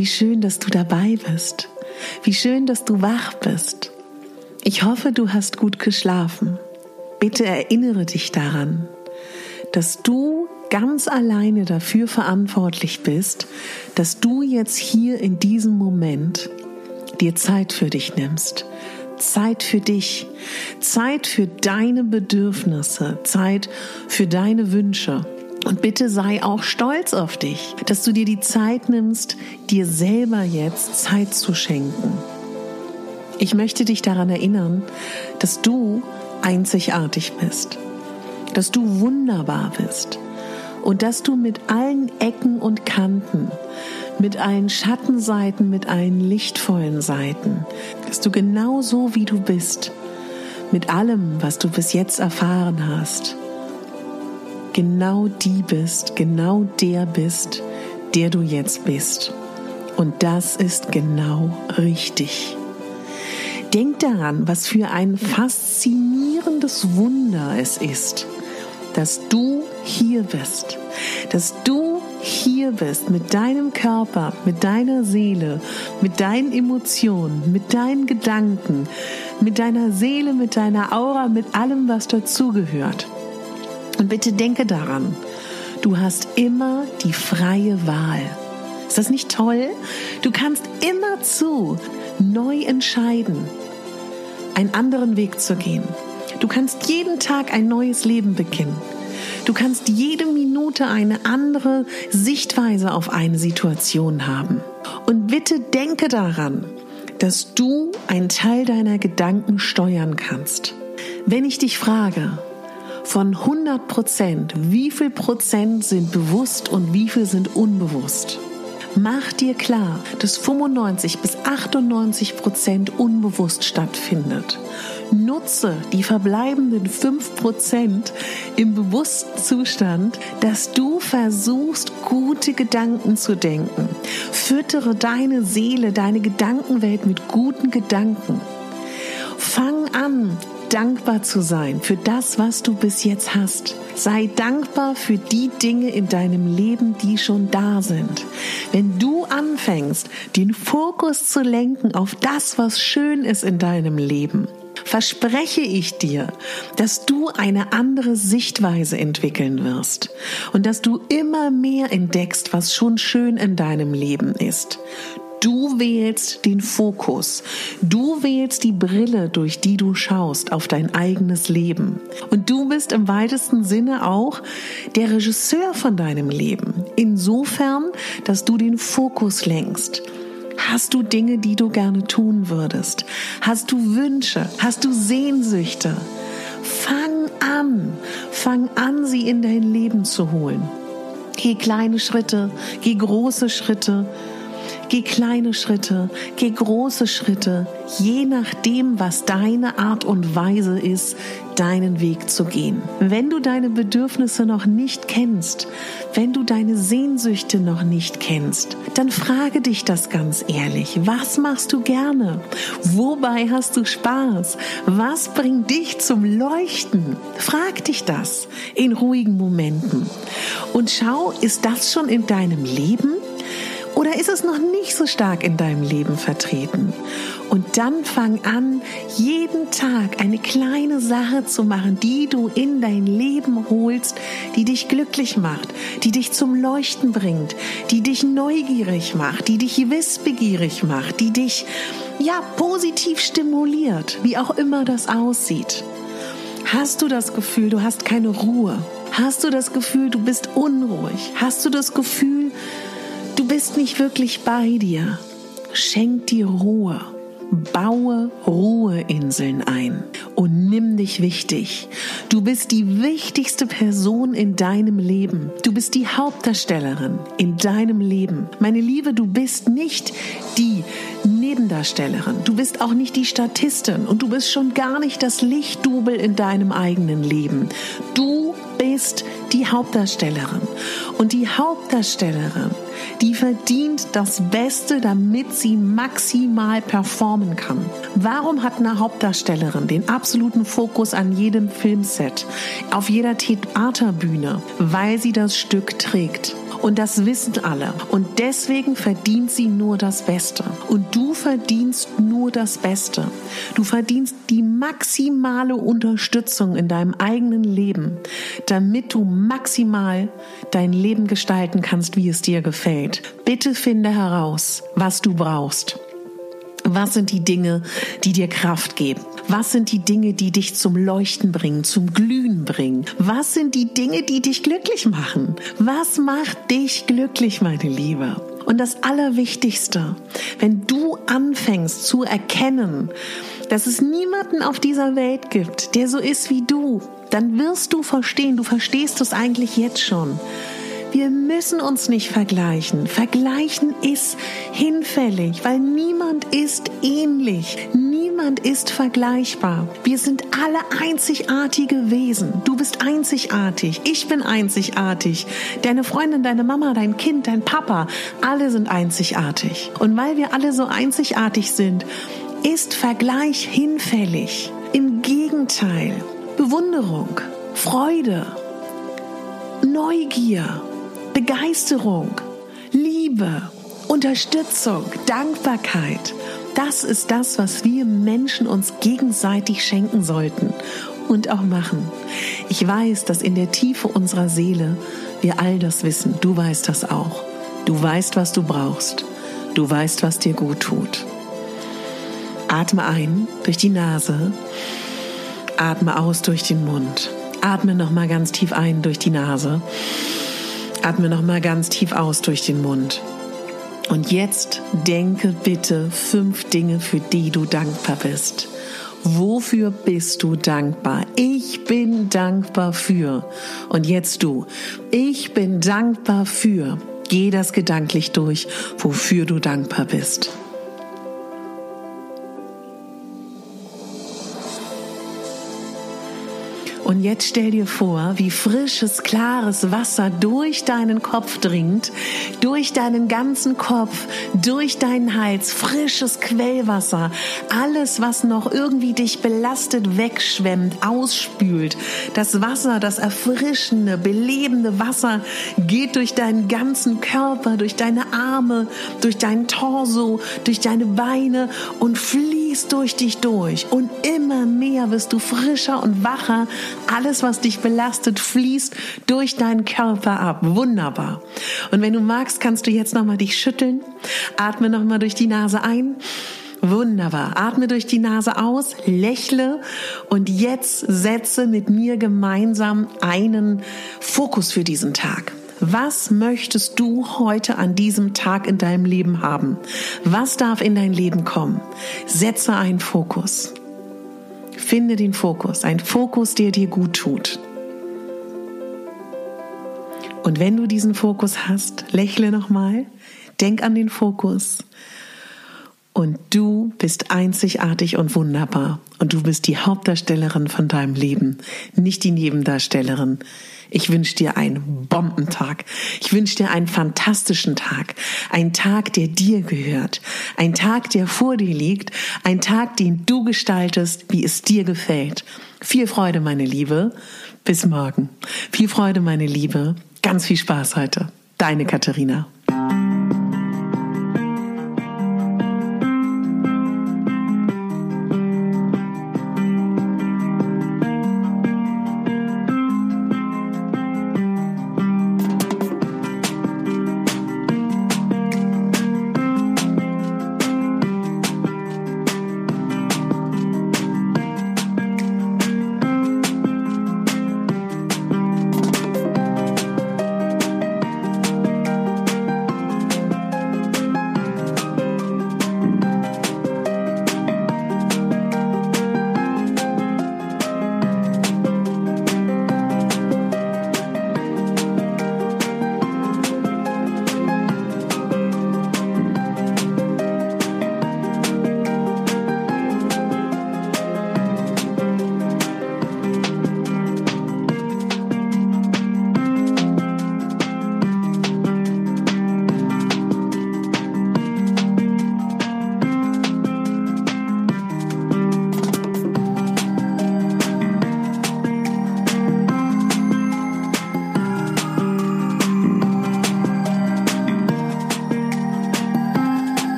Wie schön, dass du dabei bist. Wie schön, dass du wach bist. Ich hoffe, du hast gut geschlafen. Bitte erinnere dich daran, dass du ganz alleine dafür verantwortlich bist, dass du jetzt hier in diesem Moment dir Zeit für dich nimmst. Zeit für dich, Zeit für deine Bedürfnisse, Zeit für deine Wünsche. Und bitte sei auch stolz auf dich, dass du dir die Zeit nimmst, dir selber jetzt Zeit zu schenken. Ich möchte dich daran erinnern, dass du einzigartig bist, dass du wunderbar bist und dass du mit allen Ecken und Kanten, mit allen Schattenseiten, mit allen lichtvollen Seiten, dass du genau so wie du bist, mit allem, was du bis jetzt erfahren hast, genau die bist, genau der bist, der du jetzt bist. Und das ist genau richtig. Denk daran, was für ein faszinierendes Wunder es ist, dass du hier bist, dass du hier bist mit deinem Körper, mit deiner Seele, mit deinen Emotionen, mit deinen Gedanken, mit deiner Seele, mit deiner Aura, mit allem, was dazugehört. Und bitte denke daran, du hast immer die freie Wahl. Ist das nicht toll? Du kannst immer zu neu entscheiden, einen anderen Weg zu gehen. Du kannst jeden Tag ein neues Leben beginnen. Du kannst jede Minute eine andere Sichtweise auf eine Situation haben. Und bitte denke daran, dass du einen Teil deiner Gedanken steuern kannst. Wenn ich dich frage, von 100 Prozent, wie viel Prozent sind bewusst und wie viel sind unbewusst? Mach dir klar, dass 95 bis 98 Prozent unbewusst stattfindet. Nutze die verbleibenden 5 Prozent im bewussten Zustand, dass du versuchst, gute Gedanken zu denken. Füttere deine Seele, deine Gedankenwelt mit guten Gedanken. Fang an, dankbar zu sein für das, was du bis jetzt hast. Sei dankbar für die Dinge in deinem Leben, die schon da sind. Wenn du anfängst, den Fokus zu lenken auf das, was schön ist in deinem Leben, verspreche ich dir, dass du eine andere Sichtweise entwickeln wirst und dass du immer mehr entdeckst, was schon schön in deinem Leben ist. Du wählst den Fokus. Du wählst die Brille, durch die du schaust auf dein eigenes Leben. Und du bist im weitesten Sinne auch der Regisseur von deinem Leben. Insofern, dass du den Fokus lenkst. Hast du Dinge, die du gerne tun würdest? Hast du Wünsche? Hast du Sehnsüchte? Fang an. Fang an, sie in dein Leben zu holen. Geh kleine Schritte, geh große Schritte Geh kleine Schritte, geh große Schritte, je nachdem, was deine Art und Weise ist, deinen Weg zu gehen. Wenn du deine Bedürfnisse noch nicht kennst, wenn du deine Sehnsüchte noch nicht kennst, dann frage dich das ganz ehrlich. Was machst du gerne? Wobei hast du Spaß? Was bringt dich zum Leuchten? Frag dich das in ruhigen Momenten. Und schau, ist das schon in deinem Leben? Oder ist es noch nicht so stark in deinem Leben vertreten? Und dann fang an, jeden Tag eine kleine Sache zu machen, die du in dein Leben holst, die dich glücklich macht, die dich zum Leuchten bringt, die dich neugierig macht, die dich wissbegierig macht, die dich, ja, positiv stimuliert, wie auch immer das aussieht. Hast du das Gefühl, du hast keine Ruhe? Hast du das Gefühl, du bist unruhig? Hast du das Gefühl, du bist nicht wirklich bei dir? Schenk dir Ruhe. Baue Ruheinseln ein und nimm dich wichtig. Du bist die wichtigste Person in deinem Leben. Du bist die Hauptdarstellerin in deinem Leben. Meine Liebe, du bist nicht die Nebendarstellerin. Du bist auch nicht die Statistin und du bist schon gar nicht das Lichtdubel in deinem eigenen Leben. Du bist die Hauptdarstellerin. Und die Hauptdarstellerin, die verdient das Beste, damit sie maximal performen kann. Warum hat eine Hauptdarstellerin den absoluten Fokus an jedem Filmset, auf jeder Theaterbühne? Weil sie das Stück trägt. Und das wissen alle. Und deswegen verdient sie nur das Beste. Und du verdienst nur das Beste. Du verdienst die maximale Unterstützung in deinem eigenen Leben, damit du maximal dein Leben gestalten kannst, wie es dir gefällt. Bitte finde heraus, was du brauchst. Was sind die Dinge, die dir Kraft geben? Was sind die Dinge, die dich zum Leuchten bringen, zum Glühen bringen? Was sind die Dinge, die dich glücklich machen? Was macht dich glücklich, meine Liebe? Und das Allerwichtigste, wenn du anfängst zu erkennen, dass es niemanden auf dieser Welt gibt, der so ist wie du, dann wirst du verstehen, du verstehst es eigentlich jetzt schon, wir müssen uns nicht vergleichen. Vergleichen ist hinfällig, weil niemand ist ähnlich. Niemand ist vergleichbar. Wir sind alle einzigartige Wesen. Du bist einzigartig. Ich bin einzigartig. Deine Freundin, deine Mama, dein Kind, dein Papa, alle sind einzigartig. Und weil wir alle so einzigartig sind, ist Vergleich hinfällig. Im Gegenteil. Bewunderung, Freude, Neugier, Begeisterung, Liebe, Unterstützung, Dankbarkeit. Das ist das, was wir Menschen uns gegenseitig schenken sollten und auch machen. Ich weiß, dass in der Tiefe unserer Seele wir all das wissen. Du weißt das auch. Du weißt, was du brauchst. Du weißt, was dir gut tut. Atme ein durch die Nase. Atme aus durch den Mund. Atme nochmal ganz tief ein durch die Nase. Atme noch mal ganz tief aus durch den Mund. Und jetzt denke bitte fünf Dinge, für die du dankbar bist. Wofür bist du dankbar? Ich bin dankbar für. Und jetzt du. Ich bin dankbar für. Geh das gedanklich durch, wofür du dankbar bist. Und jetzt stell dir vor, wie frisches, klares Wasser durch deinen Kopf dringt, durch deinen ganzen Kopf, durch deinen Hals, frisches Quellwasser, alles, was noch irgendwie dich belastet, wegschwemmt, ausspült. Das Wasser, das erfrischende, belebende Wasser geht durch deinen ganzen Körper, durch deine Arme, durch deinen Torso, durch deine Beine und fließt durch dich durch. Und immer mehr wirst du frischer und wacher, alles, was dich belastet, fließt durch deinen Körper ab. Wunderbar. Und wenn du magst, kannst du jetzt nochmal dich schütteln. Atme nochmal durch die Nase ein. Wunderbar. Atme durch die Nase aus, lächle und jetzt setze mit mir gemeinsam einen Fokus für diesen Tag. Was möchtest du heute an diesem Tag in deinem Leben haben? Was darf in dein Leben kommen? Setze einen Fokus. Finde den Fokus, ein Fokus, der dir gut tut. Und wenn du diesen Fokus hast, lächle nochmal, denk an den Fokus Und du bist einzigartig und wunderbar. Und du bist die Hauptdarstellerin von deinem Leben, nicht die Nebendarstellerin. Ich wünsche dir einen Bombentag. Ich wünsche dir einen fantastischen Tag. Ein Tag, der dir gehört. Ein Tag, der vor dir liegt. Ein Tag, den du gestaltest, wie es dir gefällt. Viel Freude, meine Liebe. Bis morgen. Viel Freude, meine Liebe. Ganz viel Spaß heute. Deine Katharina.